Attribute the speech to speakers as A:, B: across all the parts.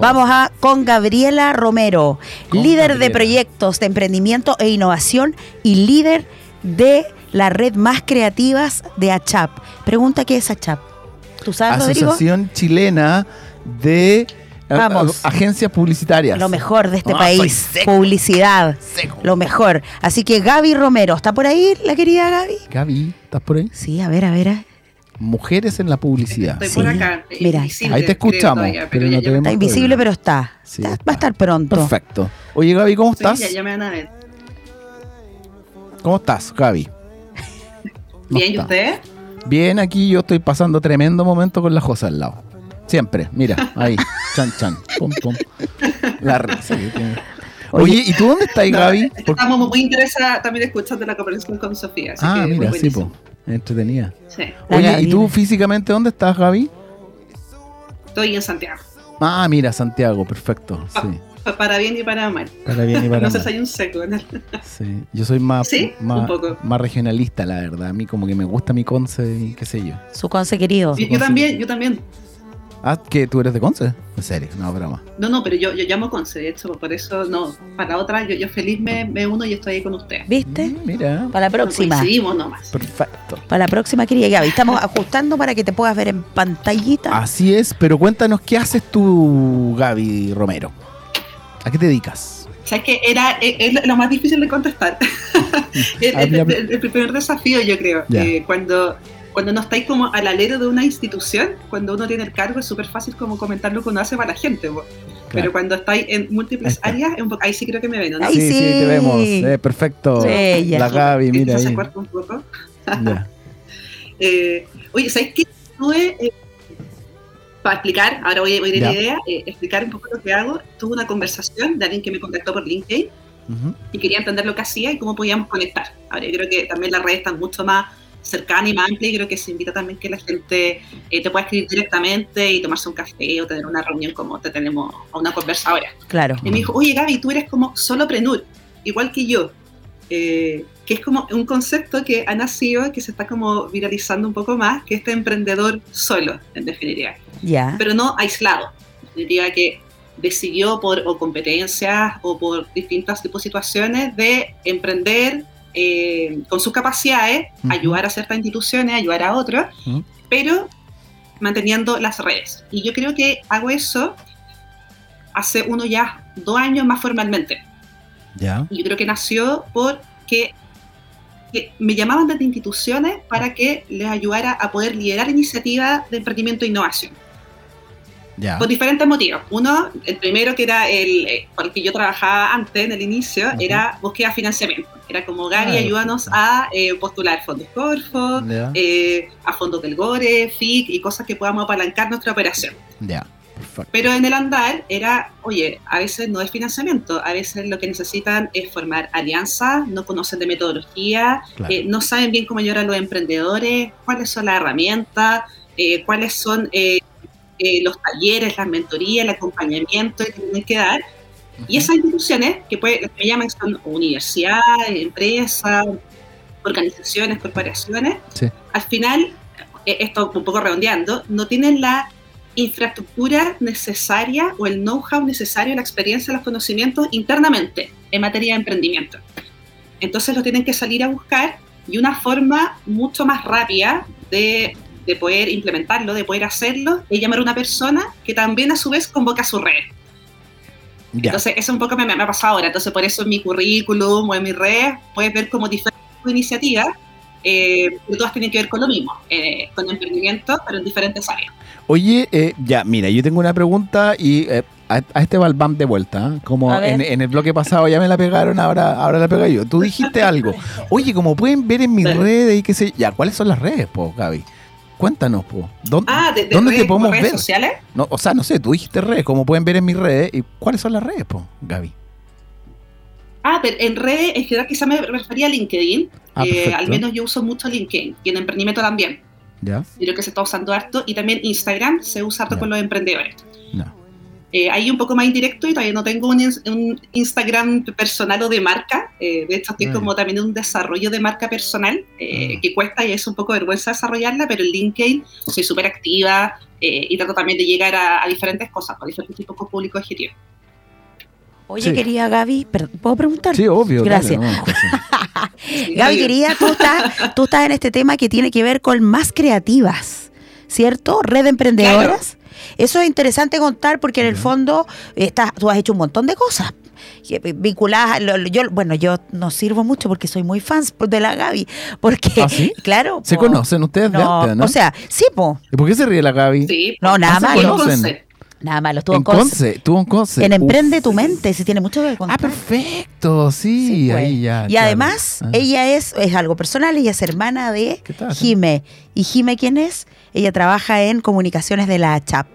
A: Vamos a con Gabriela Romero, líder de proyectos de emprendimiento e innovación y líder de la red más creativas de ACHAP. Pregunta qué es ACHAP.
B: ¿Tú sabes, Asociación Chilena de
A: Vamos.
B: agencias publicitarias.
A: Lo mejor de este ah, país. Publicidad. Lo mejor. Así que Gaby Romero, ¿está por ahí la querida Gaby?
B: Gaby, ¿estás por ahí?
A: Sí, a ver, a ver.
B: Mujeres en la publicidad.
C: Estoy por acá.
A: Mira,
B: ahí te escuchamos. pero no
A: está invisible, pero está. Va a estar pronto.
B: Perfecto. Oye, Gaby, ¿cómo estás?
C: Sí, ya, me van a ver.
B: ¿Cómo estás, Gaby?
C: Bien, ¿y usted?
B: Bien, aquí yo estoy pasando tremendo momento con la Josa al lado. Siempre, mira, ahí, chan, chan, pum, pum. La risa Oye, ¿y tú dónde estás, Gaby?
C: Estamos muy interesados también escuchando la conversación con Sofía. Así
B: ah,
C: que
B: mira, sí, pues, entretenida. Sí. Oye, ¿y tú físicamente dónde estás, Gaby?
C: Estoy en Santiago.
B: Ah, mira, Santiago, perfecto. Sí.
C: Para bien y para mal.
B: Para bien y para
C: mal.
B: no
C: sé si hay un seco. ¿no?
B: Sí, yo soy más, más, más, regionalista, la verdad. A mí como que me gusta mi conce y qué sé yo.
A: Su conce querido.
C: yo también, yo también.
B: Ah, que tú eres de Conce. En serio, no, broma.
C: No, no, pero yo, yo llamo Conce, de hecho, por eso no. Para otra, yo, yo feliz me, me uno y estoy ahí con usted.
A: ¿Viste?
B: Mm, mira.
A: Para la próxima.
C: Coincidimos nomás.
B: Perfecto.
A: Para la próxima, querida Gaby. Estamos ajustando para que te puedas ver en pantallita.
B: Así es, pero cuéntanos, ¿qué haces tú, Gaby Romero? ¿A qué te dedicas?
C: sabes que era es, lo más difícil de contestar. el, el, primer desafío, yo creo. Eh, cuando cuando no estáis como al alero de una institución, cuando uno tiene el cargo es súper fácil como comentar lo que uno hace para la gente. Pero cuando estáis en múltiples áreas, ahí sí creo que me ven, ¿no?
B: sí, sí, te vemos. Eh, perfecto. la Gaby, mira ahí.
C: un poco. eh, oye, ¿sabes qué? Tuve, eh, para explicar, ahora voy, a ir a la idea, eh, explicar un poco lo que hago. Tuve una conversación de alguien que me contactó por LinkedIn y quería entender lo que hacía y cómo podíamos conectar. Ahora, yo creo que también las redes están mucho más cercana y más amplia y creo que se invita también que la gente eh, te pueda escribir directamente y tomarse un café o tener una reunión como te tenemos a una conversa ahora.
A: Claro.
C: Y me dijo, oye Gaby, tú eres como solo prenur, igual que yo. Eh, que es como un concepto que ha nacido, que se está como viralizando un poco más, que este emprendedor solo, en definitiva.
A: Ya.
C: Pero no aislado. Diría que decidió por o competencias o por distintas tipos de situaciones de emprender eh, con sus capacidades, ayudar a ciertas instituciones, ayudar a otros, pero manteniendo las redes. Y yo creo que hago eso hace uno ya dos años más formalmente.
B: Ya.
C: Y yo creo que nació porque me llamaban desde instituciones para que les ayudara a poder liderar iniciativas de emprendimiento e innovación. Por diferentes motivos. Uno, el primero que era el eh, por el que yo trabajaba antes, en el inicio, era búsqueda de financiamiento. Era como, Gary, ah, ayúdanos a eh, postular fondos Corfo, eh, a fondos del GORE, FIC y cosas que podamos apalancar nuestra operación.
B: Ya.
C: Pero en el andar era, oye, a veces no es financiamiento, a veces lo que necesitan es formar alianzas, no conocen de metodología, no saben bien cómo ayudar a los emprendedores, cuáles son las herramientas, cuáles son eh, los talleres, las mentorías, el acompañamiento que tienen que dar. Y esas instituciones, que, puede, que llaman son universidades, empresas, organizaciones, corporaciones, al final, eh, esto un poco redondeando, no tienen la infraestructura necesaria o el know-how necesario, la experiencia, los conocimientos internamente en materia de emprendimiento. Entonces lo tienen que salir a buscar y una forma mucho más rápida de de poder implementarlo, de poder hacerlo, es llamar a una persona que también a su vez convoca a su red. Entonces, eso un poco me, me, ha pasado ahora. Entonces, por eso en mi currículum o en mi red puedes ver como diferentes iniciativas, eh, todas tienen que ver con lo mismo, eh, con emprendimiento, pero en diferentes áreas.
B: Oye, eh, ya, mira, yo tengo una pregunta y eh, a, este balbam de vuelta, como en, el bloque pasado ya me la pegaron, ahora, ahora la pego yo. Tú dijiste algo. Oye, como pueden ver en mis redes y qué sé, ya, ¿cuáles son las redes, po, Gaby? Cuéntanos, po. ¿Dónde,
C: ah,
B: ¿dónde te podemos
C: redes
B: ver?
C: sociales?
B: No, o sea, no sé, tú dijiste redes, como pueden ver en mis redes. ¿Y cuáles son las redes, po, Gaby?
C: Ah, pero en redes, en general quizá me refería a LinkedIn. Ah, eh, al menos yo uso mucho LinkedIn y en emprendimiento también.
B: Ya.
C: Yo creo que se está usando harto. Y también Instagram se usa harto con los emprendedores.
B: No.
C: Eh, ahí un poco más indirecto y todavía no tengo un, Instagram personal o de marca. Eh, de hecho, estoy mm. como también en un desarrollo de marca personal eh, mm. que cuesta y es un poco vergüenza desarrollarla, pero en LinkedIn soy súper activa y trato también de llegar a, diferentes cosas, a diferentes tipos de público objetivo.
A: Oye, quería Gaby, ¿puedo preguntar?
B: Sí, obvio.
A: Gracias. Gaby, quería, tú estás, tú estás en este tema que tiene que ver con más creativas, ¿cierto? Red de emprendedoras. Eso es interesante contar porque en el fondo estás, tú has hecho un montón de cosas eh, vinculadas yo bueno yo no sirvo mucho porque soy muy fan de la Gaby porque
B: ¿Ah,
A: claro
B: se conocen ustedes de antes, ¿no?
A: o sea sí po
B: ¿y por qué se ríe la Gaby?
C: sí
A: no nada ah, más Nada malo, estuvo en
B: Conce. Estuvo en Conce.
A: En Emprende tu mente, si tiene mucho que contar.
B: Ah, perfecto, sí, ahí pues. ya.
A: Y además, ah. ella es, es algo personal, ella es hermana de Jime. ¿Y Jime quién es? Ella trabaja en comunicaciones de la CHAP.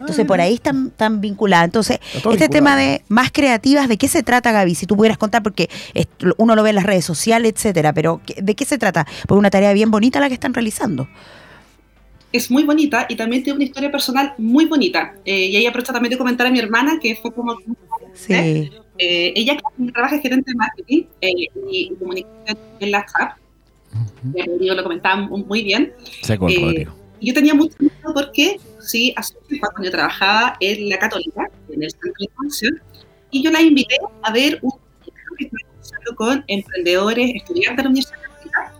A: Entonces, por ahí están, tan vinculadas. Entonces, este tema de más creativas, ¿de qué se trata, Gaby? Si tú pudieras contar, porque uno lo ve en las redes sociales, etcétera, pero ¿de qué se trata? Porque una tarea bien bonita la que están realizando.
C: Es muy bonita y también tiene una historia personal muy bonita. Eh, y ahí aprovecho también de comentar a mi hermana, que fue como...
A: Sí. Eh,
C: ella trabaja gerente de marketing eh, y comunicación en la CHAP. Uh lo comentaba muy bien.
B: Se
C: yo tenía mucho miedo porque, sí, hace tiempo cuando yo trabajaba en la Católica, en el centro de información, y yo la invité a ver un que estaba con emprendedores, estudiantes de la Universidad Católica,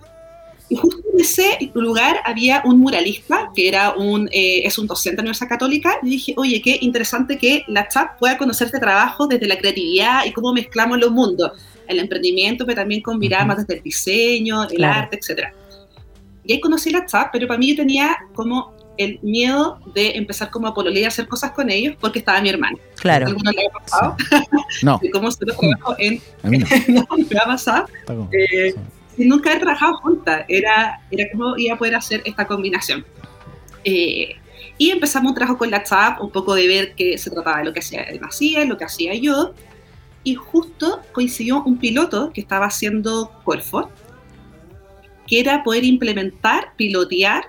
C: y justo en ese lugar había un muralista, que era un, eh, es un docente de la Universidad Católica, y dije, oye, qué interesante que la chat pueda conocer este trabajo desde la creatividad y cómo mezclamos los mundos, el emprendimiento, pero también con miradas más desde el diseño, el arte, etcétera. Y ahí conocí la chat, pero para mí yo tenía como el miedo de empezar como a pololear y hacer cosas con ellos porque estaba mi hermana.
A: Claro.
C: ¿Alguno le ha pasado?
B: No.
C: cómo se lo trabajo en...
B: A mí no.
C: no, me ha pasado. Eh, sin nunca haber trabajado juntas. Era, era como iba a poder hacer esta combinación. Eh, y empezamos un trabajo con la chat, un poco de ver qué se trataba de lo que hacía él hacía, lo que hacía yo. Y justo coincidió un piloto que estaba haciendo Corfo, que era poder implementar, pilotear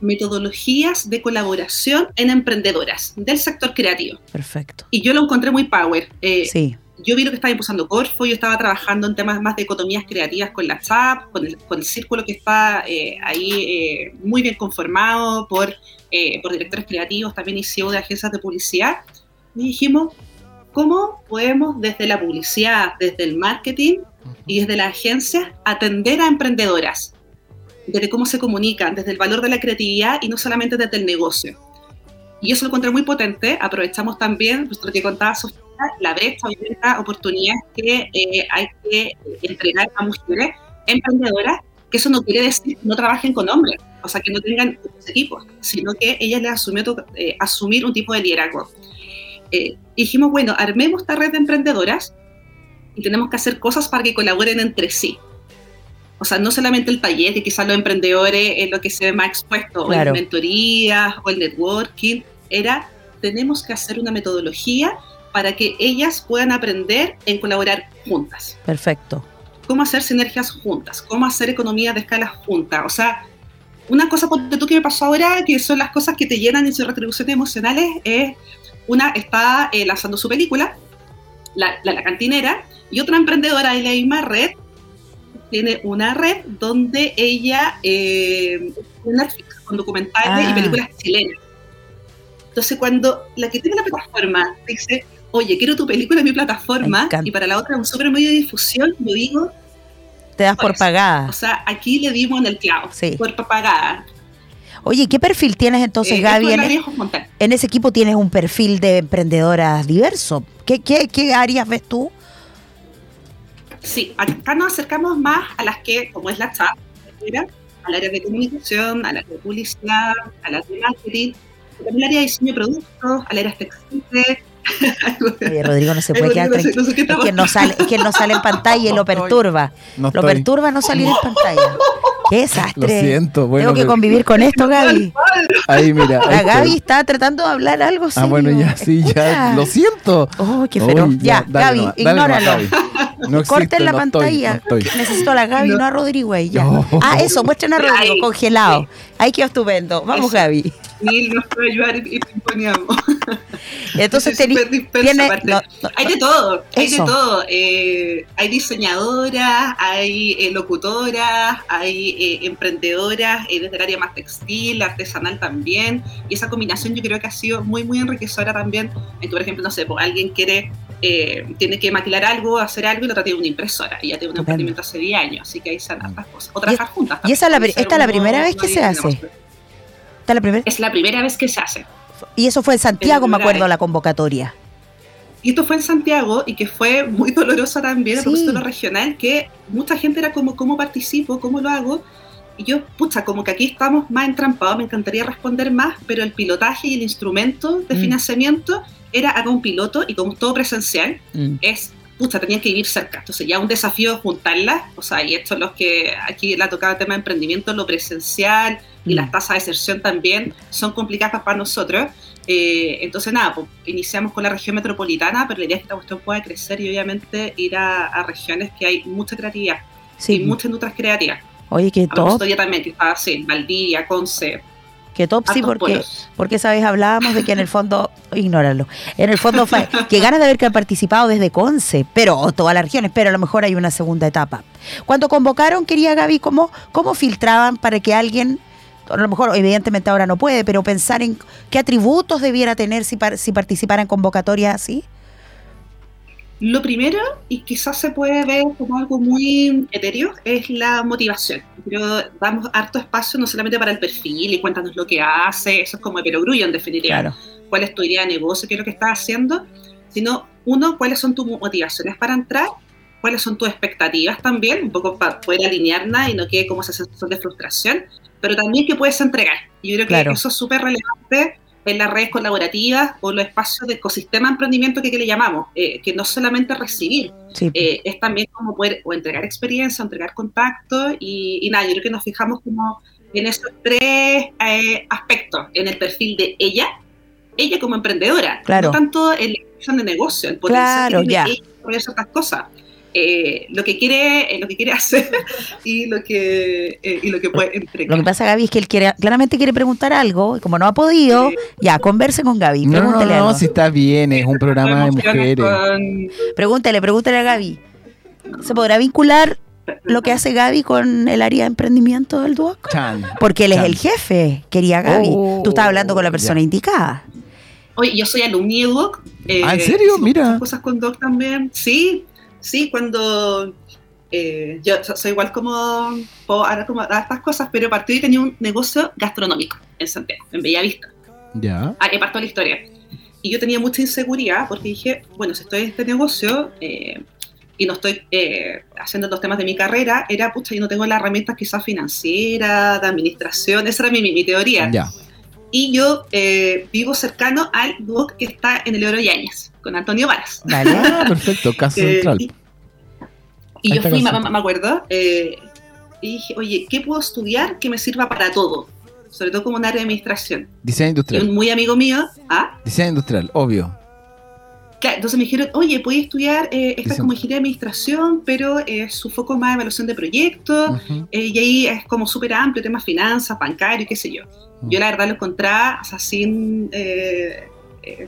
C: metodologías de colaboración en emprendedoras del sector creativo.
A: Perfecto.
C: Y yo lo encontré muy power.
A: Eh, sí.
C: Yo vi lo que estaba impulsando Corfo, yo estaba trabajando en temas más de economías creativas con la SAP, con el, círculo que está eh, ahí eh, muy bien conformado por, por directores creativos, también y CEO de agencias de publicidad. Y dijimos, ¿cómo podemos desde la publicidad, desde el marketing, y desde la agencia atender a emprendedoras, desde cómo se comunican, desde el valor de la creatividad y no solamente desde el negocio. Y eso lo encontré muy potente. Aprovechamos también, pues, lo que contaba Sofía, la brecha la oportunidades que eh, hay que entregar a mujeres emprendedoras, que eso no quiere decir que no trabajen con hombres, o sea, que no tengan equipos, sino que ellas les asumió eh, asumir un tipo de liderazgo. Eh, dijimos, bueno, armemos esta red de emprendedoras y tenemos que hacer cosas para que colaboren entre sí. O sea, no solamente el taller, que quizás los emprendedores es lo que se ve más expuesto, o el mentoría, o el networking, era, tenemos que hacer una metodología para que ellas puedan aprender en colaborar juntas.
A: Perfecto.
C: Cómo hacer sinergias juntas, cómo hacer economías de escala juntas. O sea, una cosa tú que me pasó ahora, que son las cosas que te llenan en sus retribuciones emocionales, es una está eh, lanzando su película, la, la, cantinera, y otra emprendedora de la misma red tiene una red donde ella eh, Netflix con documentales y ah. películas chilenas. Entonces, cuando la que tiene la plataforma dice, oye, quiero tu película en mi plataforma, y para la otra un super medio de difusión, yo digo,
A: te das por, pagada.
C: O sea, aquí le dimos en el clavo,
A: sí.
C: por pagada.
A: Oye, ¿qué perfil tienes entonces, eh, Gaby? En, en, ese equipo tienes un perfil de emprendedoras diverso. ¿Qué, qué, qué áreas ves tú?
C: Sí, acá nos acercamos más a las que, como es la chat, al área de comunicación, al área de publicidad, al área de marketing, también al área de diseño de productos, al área textiles.
A: Oye, Rodrigo no se puede quedar tranquilo. es, que no sale, es que no sale en pantalla y lo perturba. lo perturba no salir en pantalla. Qué desastre.
B: Lo siento.
A: Tengo que convivir con esto, Gaby.
B: Ahí, mira.
A: La Gaby está tratando de hablar algo
B: Ah, bueno, ya, sí, ya. Lo siento.
A: Oh, qué feroz. ya, Gaby, ignóralo. No Corten la pantalla. Necesito a la Gaby, no, a Rodrigo ya. Ah, eso, muestren a Rodrigo congelado. Ahí quedó estupendo. Vamos, Gaby.
C: Ni nos puede ayudar y imponíamos.
A: Entonces,
C: tiene, hay de todo, hay de todo. Eh, hay diseñadoras, hay eh, locutoras, hay eh, emprendedoras desde el área más textil, artesanal también. Y esa combinación yo creo que ha sido muy, muy enriquecedora también. En por ejemplo, no sé, pues, alguien quiere tiene que maquilar algo, hacer algo y lo tiene una impresora. Y ya tiene un emprendimiento hace 10 años, así que ahí están otras cosas. O trabajar juntas.
A: ¿Y esa la, esta es la primera vez que se hace?
C: la primera? Es la primera vez que se hace.
A: Y eso fue en Santiago, me acuerdo, la convocatoria.
C: Y esto fue en Santiago y que fue muy doloroso también a propósito regional, que mucha gente era como, ¿cómo participo? ¿Cómo lo hago? Y yo, pucha, como que aquí estamos más entrampados, me encantaría responder más, pero el pilotaje y el instrumento de mm. financiamiento era haga un piloto y como todo presencial, mm. es pucha, tenían que vivir cerca. Entonces ya un desafío juntarlas, o sea, y esto es lo que aquí le ha tocado el tema de emprendimiento, lo presencial y las mm. tasas de deserción también son complicadas para nosotros. Eh, entonces nada, pues, iniciamos con la región metropolitana, pero la idea es que esta cuestión pueda crecer y obviamente ir a, regiones que hay mucha creatividad y muchas industrias creativas.
A: Oye, que todo.
C: también, que está así, Valdivia, Conce,
A: que top sí, porque, porque esa vez hablábamos de que en el fondo, ignóralo, en el fondo, que ganas de haber que participado desde Conce, pero todas las regiones, pero a lo mejor hay una segunda etapa. Cuando convocaron, quería Gaby, ¿cómo, cómo filtraban para que alguien, a lo mejor evidentemente ahora no puede, pero pensar en qué atributos debiera tener si, si participara en convocatorias así?
C: Lo primero, y quizás se puede ver como algo muy etéreo, es la motivación. Pero damos harto espacio no solamente para el perfil y cuéntanos lo que hace, eso es como el perogrullo en definitiva. ¿Cuál es tu idea de negocio? ¿Qué es lo que estás haciendo? Sino, uno, cuáles son tus motivaciones para entrar, cuáles son tus expectativas también, un poco para poder alinearlas y no quede como esa sensación de frustración, pero también que puedes entregar. Yo creo que eso es súper relevante en las redes colaborativas o los espacios de ecosistema de emprendimiento que, le llamamos, eh, que no solamente recibir, eh, es también como poder o entregar experiencia, o entregar contacto y, nada, yo creo que nos fijamos como en esos tres eh, aspectos, en el perfil de ella, ella como emprendedora, no tanto en la de negocio, el potencial claro, que ella ciertas cosas. Eh, lo que quiere eh, lo que quiere hacer y lo que eh, y lo que puede entregar.
A: Lo que pasa Gaby es que él quiere claramente quiere preguntar algo y como no ha podido, ya converse con Gaby, pregúntele
B: no, no, si está bien, es un programa de mujeres.
A: Pregúntele, pregúntele a Gaby. ¿Se podrá vincular lo que hace Gaby con el área de emprendimiento del Duoc? Porque él es el jefe, quería Gaby. Tú estás hablando con la persona indicada.
C: Oye, yo soy alumni de Duoc.
B: ¿Ah, ¿En serio? Mira.
C: Cosas con Duoc también. Sí, sí, cuando eh, yo soy igual como, ahora como a estas cosas, pero partí y tenía un negocio gastronómico en Santiago, en Bellavista.
B: Ya.
C: Ah, parto la historia. Y yo tenía mucha inseguridad porque dije, bueno, si estoy en este negocio eh, y no estoy eh, haciendo los temas de mi carrera, era, pucha, yo no tengo las herramientas quizás financieras, de administración, esa era mi, mi, teoría.
B: Ya.
C: Y yo vivo cercano al DUOC que está en el Oro Yáñez con Antonio Varas.
B: Ah, perfecto, caso eh, central.
C: Y, yo fui, me, acuerdo, eh, y dije, oye, ¿qué puedo estudiar que me sirva para todo? Sobre todo como un área de administración.
B: Diseño industrial.
C: un muy amigo mío. ¿ah?
B: Diseño industrial, obvio.
C: entonces me dijeron, oye, puedes estudiar eh, esta como ingeniería de administración, pero su foco es más evaluación de proyectos, y ahí es como súper amplio, temas finanzas, bancario, qué sé yo. Yo la verdad lo encontraba, o sea, sin eh,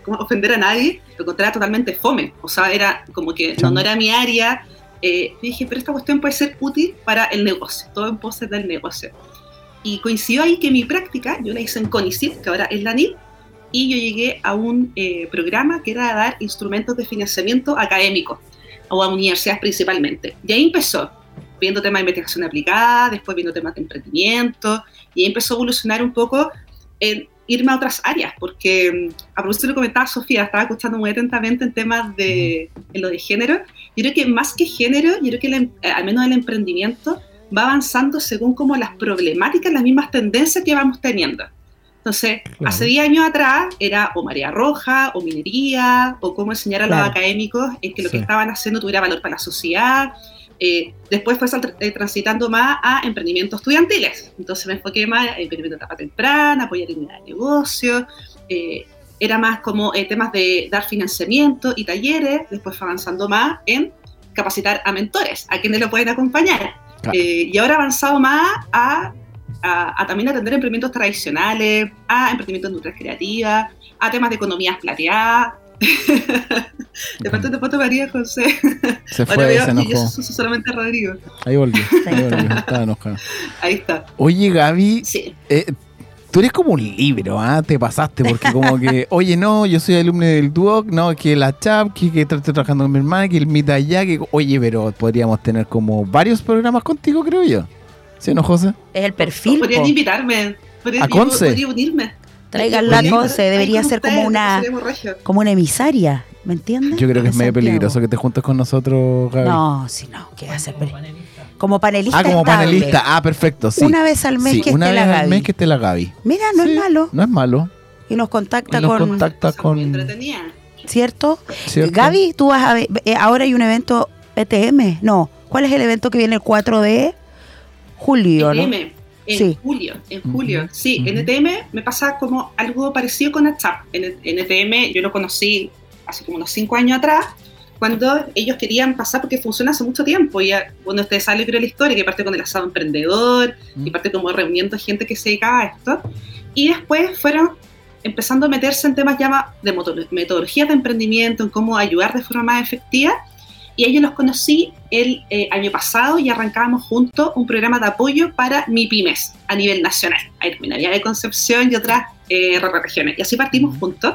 C: como ofender a nadie, lo encontraba totalmente fome. O sea, era como que no, era mi área. Eh, dije, pero esta cuestión puede ser útil para el negocio, todo en pose del negocio. Y coincidió ahí que mi práctica, yo la hice en CONICIT, que ahora es la NIT, y yo llegué a un eh, programa que era dar instrumentos de financiamiento académico, o a universidades principalmente. Y ahí empezó, viendo temas de investigación aplicada, después viendo temas de emprendimiento, y ahí empezó a evolucionar un poco en irme a otras áreas, porque mm, a propósito lo comentaba Sofía, estaba escuchando muy atentamente en temas de en lo de género. Yo creo que más que género, yo creo que eh, al menos el emprendimiento va avanzando según como las problemáticas, las mismas tendencias que vamos teniendo. Entonces, hace 10 años atrás era o María Roja, o minería, o cómo enseñar a los académicos en que lo que estaban haciendo tuviera valor para la sociedad, eh, después fue eh, transitando más a emprendimientos estudiantiles. Entonces me enfoqué más en emprendimiento de etapa temprana, apoyar en de negocio. Eh, era más como temas de dar financiamiento y talleres. Después fue avanzando más en capacitar a mentores, a quienes lo pueden acompañar. Eh, y ahora avanzado más a, a, también atender emprendimientos tradicionales, a emprendimientos de industria creativa, a temas de economías plateadas. de parte de foto María José.
B: Se fue, se enojó.
C: Yo solamente Rodrigo.
B: Ahí volvió, ahí volvió, estaba enojado.
C: Ahí está.
B: Oye, Gaby,
C: sí.
B: eh, tú eres como un libro, ¿ah? Te pasaste, porque como que, oye, no, yo soy alumno del Duoc, no, que la CHAP, que, que estoy trabajando con mi hermana, que el Mita allá, que, oye, pero podríamos tener como varios programas contigo, creo yo. ¿Sí no, José?
A: Es el perfil.
C: Podrían invitarme.
B: ¿A Conce?
C: Podría unirme.
A: Traiganla a Conce, debería ser como una, como una emisaria, ¿me entiendes?
B: Yo creo que es medio peligroso que te juntes con nosotros, Gaby.
A: No, si no, ¿qué hacer? Como panelista.
B: Ah, como panelista. Ah, perfecto. Sí.
A: Una vez al mes
B: sí,
A: que
B: una
A: esté
B: vez
A: la Gaby.
B: al mes que esté la Gaby.
A: Mira, no
B: Sí,
A: es malo.
B: No es malo.
A: Y nos contacta
B: Y nos
A: con.
B: contacta con.
C: entretenida.
A: ¿Cierto?
B: ¿cierto?
A: Gaby, tú vas a ver. eh, ahora hay un evento ETM. No. ¿Cuál es el evento que viene el 4 de julio? ¿no?
C: En
A: Sí.
C: julio, en julio. Sí, en
B: ujú.
C: ETM me pasa como algo parecido con WhatsApp. En, en ETM yo lo conocí hace como unos cinco años atrás, cuando ellos querían pasar, porque funciona hace mucho tiempo. Y ya, bueno, ustedes saben creo la historia, que parte con el asado emprendedor, y
B: Mm.
C: parte como reuniendo gente que se dedicaba a esto. Y después fueron empezando a meterse en temas ya de metodologías de emprendimiento, en cómo ayudar de forma más efectiva. Y a ellos los conocí el eh, año pasado y arrancábamos juntos un programa de apoyo para MIPIMES a nivel nacional. Hay Minería de Concepción y otras eh, regiones. Y así partimos juntos.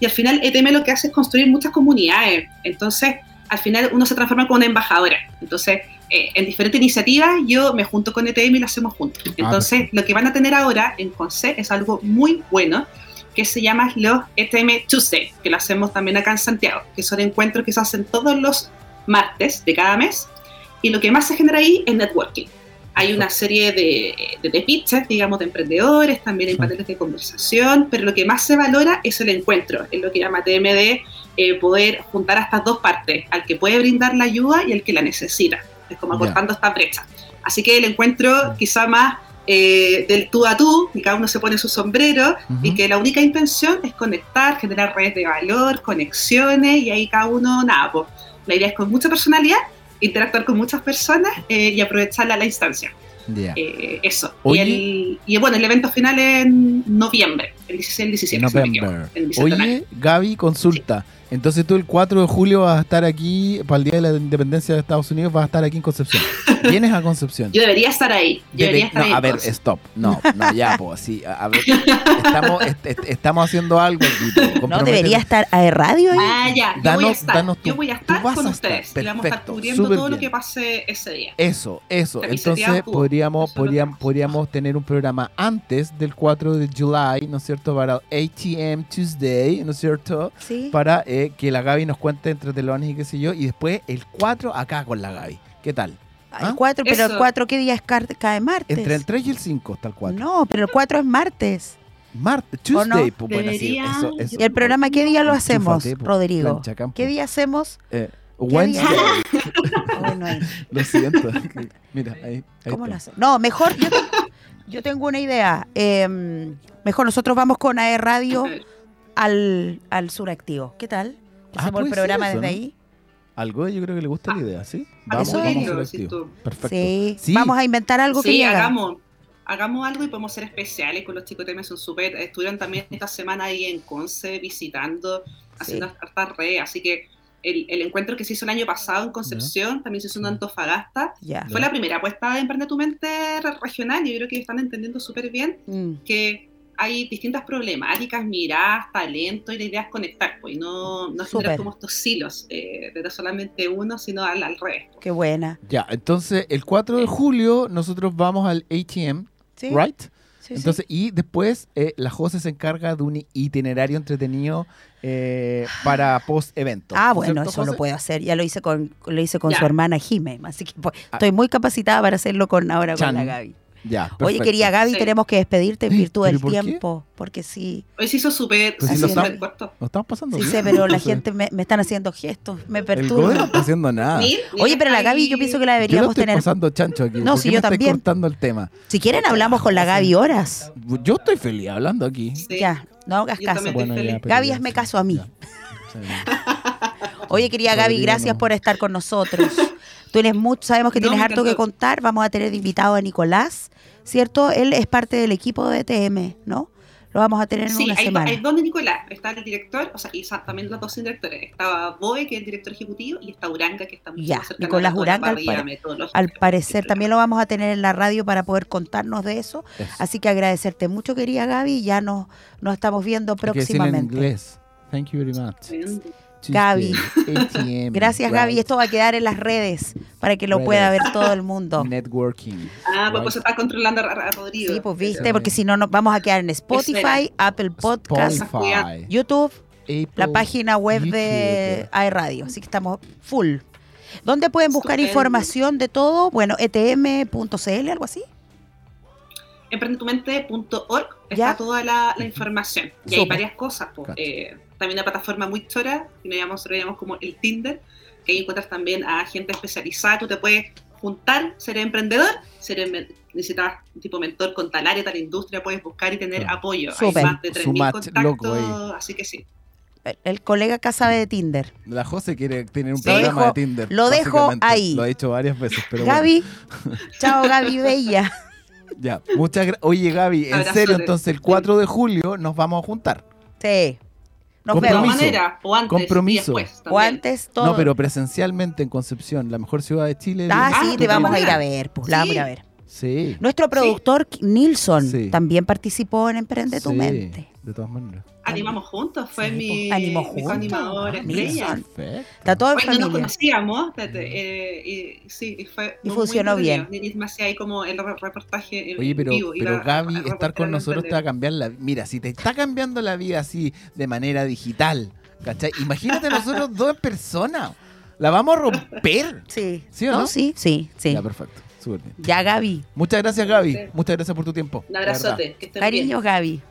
C: Y al final ETM lo que hace es construir muchas comunidades. Entonces, al final uno se transforma como una embajadora. Entonces, eh, en diferentes iniciativas yo me junto con ETM y lo hacemos juntos. Entonces, lo que van a tener ahora en Conce es algo muy bueno que se llama los ETM Tuesday, que lo hacemos también acá en Santiago, que son encuentros que se hacen todos los martes de cada mes. Y lo que más se genera ahí es networking. Hay una serie de, de, de pitches, digamos, de emprendedores, también hay paneles de conversación, pero lo que más se valora es el encuentro, es lo que llama TMD, eh, poder juntar a estas dos partes, al que puede brindar la ayuda y al que la necesita. Es como
B: Ya.
C: acortando esta brecha. Así que el encuentro quizá más eh, del tú a tú, y cada uno se pone su sombrero, y que la única intención es conectar, generar redes de valor, conexiones, y ahí cada uno, nada, pues, la idea es con mucha personalidad, interactuar con muchas personas eh, y aprovecharla a la instancia. Eh, eso.
B: Oye.
C: Y, el, y bueno, el evento final es en noviembre, el 16 el 17. si no me equivoco,
B: November.
C: el.
B: Oye, Gaby, consulta. Entonces tú el 4 de julio vas a estar aquí, para el Día de la Independencia de Estados Unidos, vas a estar aquí en Concepción. ¿Vienes a Concepción?
C: Yo debería estar ahí. Yo
B: Debe-
C: debería estar
B: no,
C: ahí.
B: a ver, stop. No, no, ya, pues, sí. A, a ver, estamos, est- est- estamos haciendo algo
A: No debería estar a radio ahí.
C: Ah, ya, yo
B: Danos-
C: voy a estar.
B: danos tu-
C: yo voy a estar con
B: a estar,
C: ustedes. y vamos a estar cubriendo todo lo que pase ese día.
B: Eso, eso. Entonces podríamos, podríamos, podríamos tener un programa antes del 4 de July, ¿no es cierto? Para el ATM Tuesday, ¿no es cierto?
A: Sí.
B: Para eh, que la Gaby nos cuente entre telones y qué sé yo. Y después el 4 acá con la Gaby. ¿Qué tal?
A: El
B: ¿Ah?
A: 4, pero el
C: Eso.
A: 4, ¿qué día es cae martes?
B: Entre el 3 y el 5 está el 4.
A: No, pero el 4 es martes.
B: Martes,
A: ¿O no?
B: Tuesday, pues bueno, sí, eso, eso.
A: ¿Y el programa qué día lo hacemos,
B: po,
A: Rodrigo?
B: plancha.
A: ¿Qué día hacemos?
B: Eh,
A: ¿Qué día?
B: Wednesday.
A: Bueno, ahí.
B: Lo siento. Mira, ahí. ahí
A: ¿Cómo
B: está.
A: lo hacemos? No, mejor, yo, te- yo tengo una idea. Eh, mejor nosotros vamos con AE Radio al, al Suractivo. ¿Qué tal?
B: Ah,
A: Hacemos el
B: puede ser
A: programa
B: eso,
A: desde
B: ¿no?
A: ahí.
B: Algo yo creo que le gusta la idea, ¿sí?
C: Ah,
B: Vamos,
A: eso
B: vamos
A: es.
B: a ser
C: Sí, tú.
B: Perfecto.
A: Sí. Vamos a inventar algo que
C: Sí,
A: haga.
C: hagamos, hagamos algo y podemos ser especiales con los chicos de son súper. Estuvieron también esta semana ahí en Conce visitando, haciendo hartas redes. Así que el, el encuentro que se hizo el año pasado en Concepción también se hizo en. Antofagasta.
A: Ya.
C: Fue la primera apuesta de Emprende tu Mente re- regional y yo creo que están entendiendo súper bien
A: Mm.
C: que hay distintas problemáticas, miradas, talento y la idea es conectar, pues y no, no generar como estos silos eh, de no solamente uno, sino al, al revés.
A: Qué buena.
B: Ya, entonces el 4 de julio nosotros vamos al ATM,
A: ¿Sí?
B: ¿right?
A: Sí, sí.
B: Entonces, y después eh, la Jose se encarga de un itinerario entretenido eh, para post-evento.
A: Ah,
B: ¿No es
A: bueno,
B: cierto,
A: eso lo puedo hacer. Ya lo hice con, lo hice con
C: Ya.
A: su hermana Jime, así que pues,
B: Ah.
A: estoy muy capacitada para hacerlo con ahora con
B: Chan.
A: la Gaby.
B: Ya,
A: Oye, quería Gaby,
C: Sí.
A: tenemos que despedirte en virtud
B: ¿Pero
A: del
B: por qué?
A: tiempo, porque sí,
C: Hoy se hizo súper
B: Pues
A: si lo
C: corto.
B: Nos estamos pasando
A: sí
B: bien.
A: sé, pero la gente me, me están haciendo gestos, me
B: El Godoy no
A: perturba.
B: está haciendo nada.
A: Oye, pero la
C: ahí-
A: Gaby yo pienso que la
B: Yo lo
A: deberíamos
B: estoy
A: tener.
B: pasando chancho aquí.
A: No,
B: ¿Por
A: sí,
B: qué
A: yo
B: me
A: también.
B: cortando el tema.
A: Si quieren hablamos con la Gaby horas.
B: Yo estoy feliz hablando aquí.
C: Sí.
A: Ya, no hagas caso.
B: Bueno, ya,
A: Gaby, hazme caso a mí. Oye, quería Gaby, gracias por estar con nosotros. Tú eres mucho, sabemos que tienes harto que contar. Vamos a tener invitado a Nicolás, ¿cierto? Él es parte del equipo de TM, ¿no? Lo vamos a tener en una
C: hay,
A: semana.
C: hay dos de Nicolás. Está el director, o sea, y también los dos directores. Estaba Boe, que es el director ejecutivo, y está Uranga, que está muy
A: ya, Nicolás Uranga, al, parecer también lo vamos a tener en la radio para poder contarnos de eso. Así que agradecerte mucho, querida Gaby. Ya nos, nos estamos viendo próximamente. En
B: inglés. Thank you very much.
A: Gaby. Gracias, Gaby. Esto va a quedar en las redes para que lo pueda ver todo el mundo.
B: Networking.
C: Ah, pues, pues está controlando a Rodrigo.
A: Sí, pues viste, porque si no, nos vamos a quedar en Spotify, Apple Podcast, YouTube, la página web de iRadio. Así que estamos full. ¿Dónde pueden buscar información de todo? Bueno, etm.cl, algo así
C: emprendetumente.org está toda la, información. Y hay varias cosas. Pues, eh, también una plataforma muy chora, que nos llamamos, llamamos como el Tinder, que ahí encuentras también a gente especializada. Tú te puedes juntar, ser emprendedor, ser necesitas un tipo mentor con tal área, tal industria, puedes buscar y tener apoyo. Hay más de 3.000 contactos, así que sí.
A: El, colega acá sabe de Tinder.
B: La José quiere tener un programa de Tinder.
A: Lo dejo ahí.
B: Lo ha dicho varias veces. Pero
A: Gaby, chao Gaby Bella.
B: Ya, muchas gracias. Oye, Gaby, en serio, entonces el 4 de julio nos vamos a juntar.
A: Sí.
C: Nos Compromiso. Manera, o antes,
B: Compromiso.
A: o antes todo.
B: No, pero presencialmente en Concepción, la mejor ciudad de Chile.
A: Ah, sí, te vamos a ir a ver, pues, la vamos a ir a ver.
B: Sí.
A: Nuestro productor Nilsson también participó en Emprende tu Mente.
B: De todas maneras.
C: Animamos juntos, fue mi,
A: Animó
C: mi animador
A: estrella. Está todo en familia.
C: nos conocíamos, eh, y, sí, y, fue
A: y funcionó bien.
C: Nilsson me hacía ahí como el reportaje en
B: Oye, pero,
C: vivo,
B: pero Gaby, estar con nosotros te va a cambiar la Mira, si te está cambiando la vida así de manera digital, ¿cachai? Imagínate nosotros dos personas. La vamos a romper.
A: Sí.
B: ¿Sí o no?
A: sí, sí, sí.
B: Ya, perfecto.
A: Ya, Gaby.
B: Muchas gracias, Gaby. Muchas gracias por tu tiempo.
C: Un abrazote.
A: Cariño, Gaby.